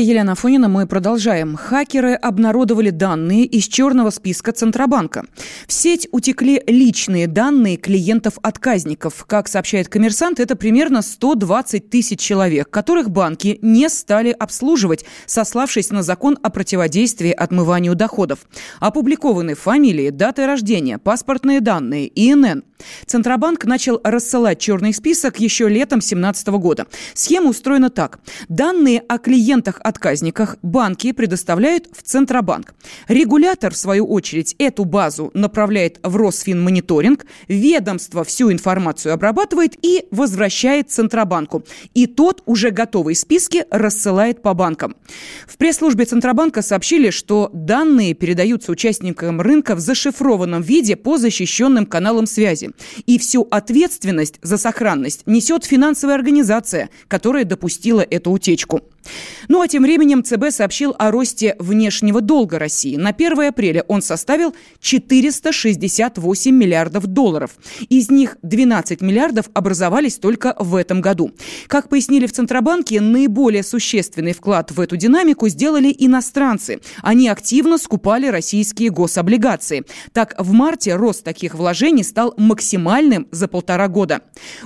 студии Елена Фонина мы продолжаем. Хакеры обнародовали данные из черного списка Центробанка. В сеть утекли личные данные клиентов-отказников. Как сообщает коммерсант, это примерно 120 тысяч человек, которых банки не стали обслуживать, сославшись на закон о противодействии отмыванию доходов. Опубликованы фамилии, даты рождения, паспортные данные, ИНН. Центробанк начал рассылать черный список еще летом 2017 года. Схема устроена так. Данные о клиентах-отказниках банки предоставляют в Центробанк. Регулятор, в свою очередь, эту базу направляет в Росфинмониторинг, ведомство всю информацию обрабатывает и возвращает Центробанку. И тот уже готовые списки рассылает по банкам. В пресс-службе Центробанка сообщили, что данные передаются участникам рынка в зашифрованном виде по защищенным каналам связи. И всю ответственность за сохранность несет финансовая организация, которая допустила эту утечку. Ну а тем временем ЦБ сообщил о росте внешнего долга России. На 1 апреля он составил 468 миллиардов долларов. Из них 12 миллиардов образовались только в этом году. Как пояснили в Центробанке, наиболее существенный вклад в эту динамику сделали иностранцы. Они активно скупали российские гособлигации. Так, в марте рост таких вложений стал максимальным за полтора года.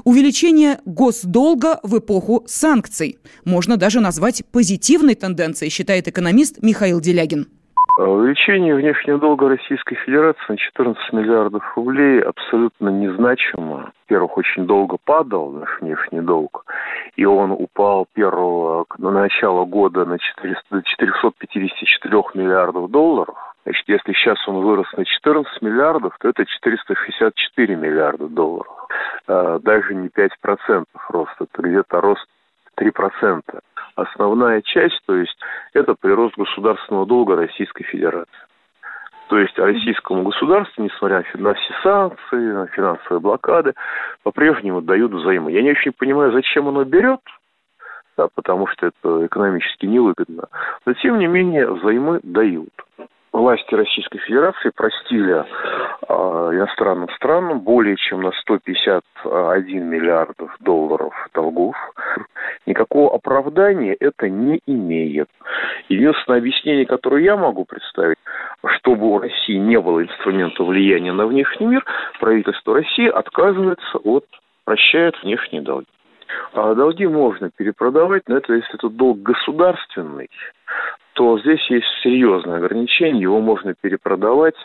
Увеличение госдолга в эпоху санкций. Можно даже назвать назвать позитивной тенденцией, считает экономист Михаил Делягин. Увеличение внешнего долга Российской Федерации на 14 миллиардов рублей абсолютно незначимо. Во-первых, очень долго падал наш внешний долг, и он упал первого на начало года на 400, 454 миллиардов долларов. Значит, если сейчас он вырос на 14 миллиардов, то это 464 миллиарда долларов. А, даже не 5% роста, это где-то рост 3% основная часть, то есть это прирост государственного долга Российской Федерации. То есть российскому государству, несмотря на все санкции, на финансовые блокады, по-прежнему дают взаймы. Я не очень понимаю, зачем оно берет, да, потому что это экономически невыгодно. Но, тем не менее, взаймы дают власти Российской Федерации простили э, иностранным странам более чем на 151 миллиардов долларов долгов. Никакого оправдания это не имеет. Единственное объяснение, которое я могу представить, чтобы у России не было инструмента влияния на внешний мир, правительство России отказывается от прощает внешние долги. А долги можно перепродавать, но это если это долг государственный, то здесь есть серьезное ограничение, его можно перепродавать.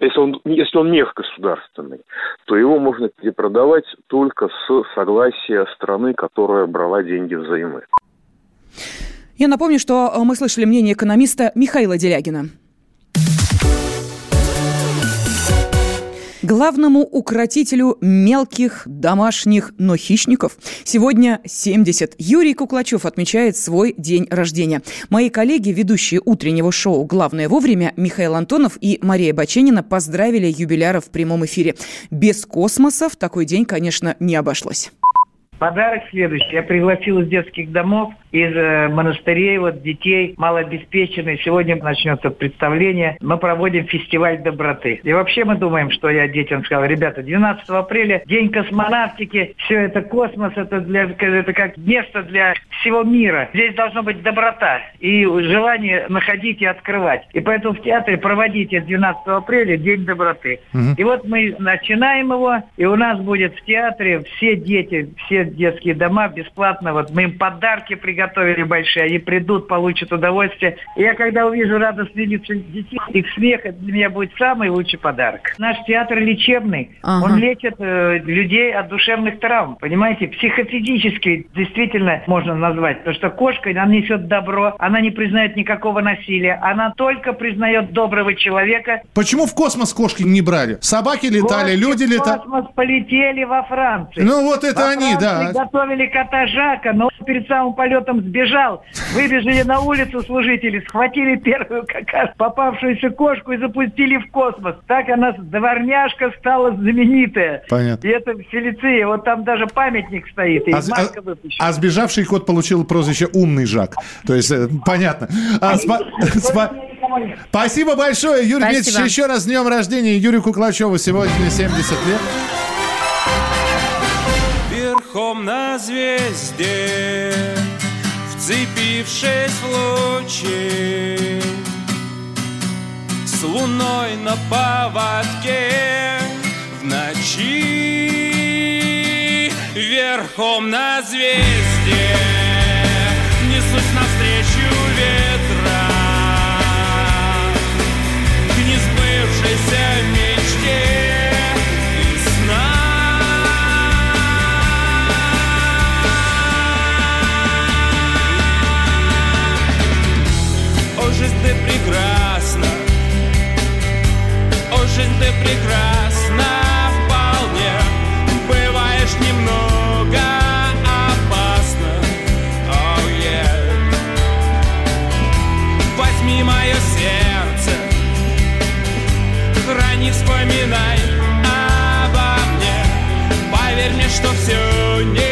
Если он, если он не государственный, то его можно перепродавать только с согласия страны, которая брала деньги взаймы. Я напомню, что мы слышали мнение экономиста Михаила Делягина. Главному укротителю мелких домашних, но хищников сегодня 70. Юрий Куклачев отмечает свой день рождения. Мои коллеги, ведущие утреннего шоу «Главное вовремя» Михаил Антонов и Мария Баченина поздравили юбиляра в прямом эфире. Без космоса в такой день, конечно, не обошлось. Подарок следующий. Я пригласил из детских домов из э, монастырей, вот детей малообеспеченных. Сегодня начнется представление. Мы проводим фестиваль доброты. И вообще мы думаем, что я детям сказал, ребята, 12 апреля день космонавтики, все это космос, это, для, это как место для всего мира. Здесь должна быть доброта и желание находить и открывать. И поэтому в театре проводите 12 апреля День доброты. Угу. И вот мы начинаем его, и у нас будет в театре все дети, все детские дома бесплатно. Вот мы им подарки приготовили большие, они придут, получат удовольствие. И я когда увижу радостные лица детей, их смех, это для меня будет самый лучший подарок. Наш театр лечебный, ага. он лечит э, людей от душевных травм, понимаете, психофизически действительно можно назвать, потому что кошка, она несет добро, она не признает никакого насилия, она только признает доброго человека. Почему в космос кошки не брали? Собаки летали, Кошки люди летали. В космос полетели во Францию. Ну вот это во они, Франции да. Готовили кота Жака, но перед самым полетом сбежал. Выбежали на улицу служители, схватили первую какашку, попавшуюся кошку и запустили в космос. Так она, дворняжка, стала знаменитая. Понятно. И это в вот там даже памятник стоит. И а, а, а сбежавший кот получил прозвище «Умный Жак». То есть, э, понятно. А, спа- спа- Спасибо большое, Юрий Дмитриевич. Еще раз с днем рождения Юрию Куклачеву. Сегодня 70 лет. Верхом на звезде Вцепившись в лучи. С луной на поводке В ночи Верхом на звезде жизнь ты прекрасна, о, жизнь ты прекрасна вполне, бываешь немного опасно, oh yeah. Возьми мое сердце, храни, вспоминай обо мне, поверь мне, что все не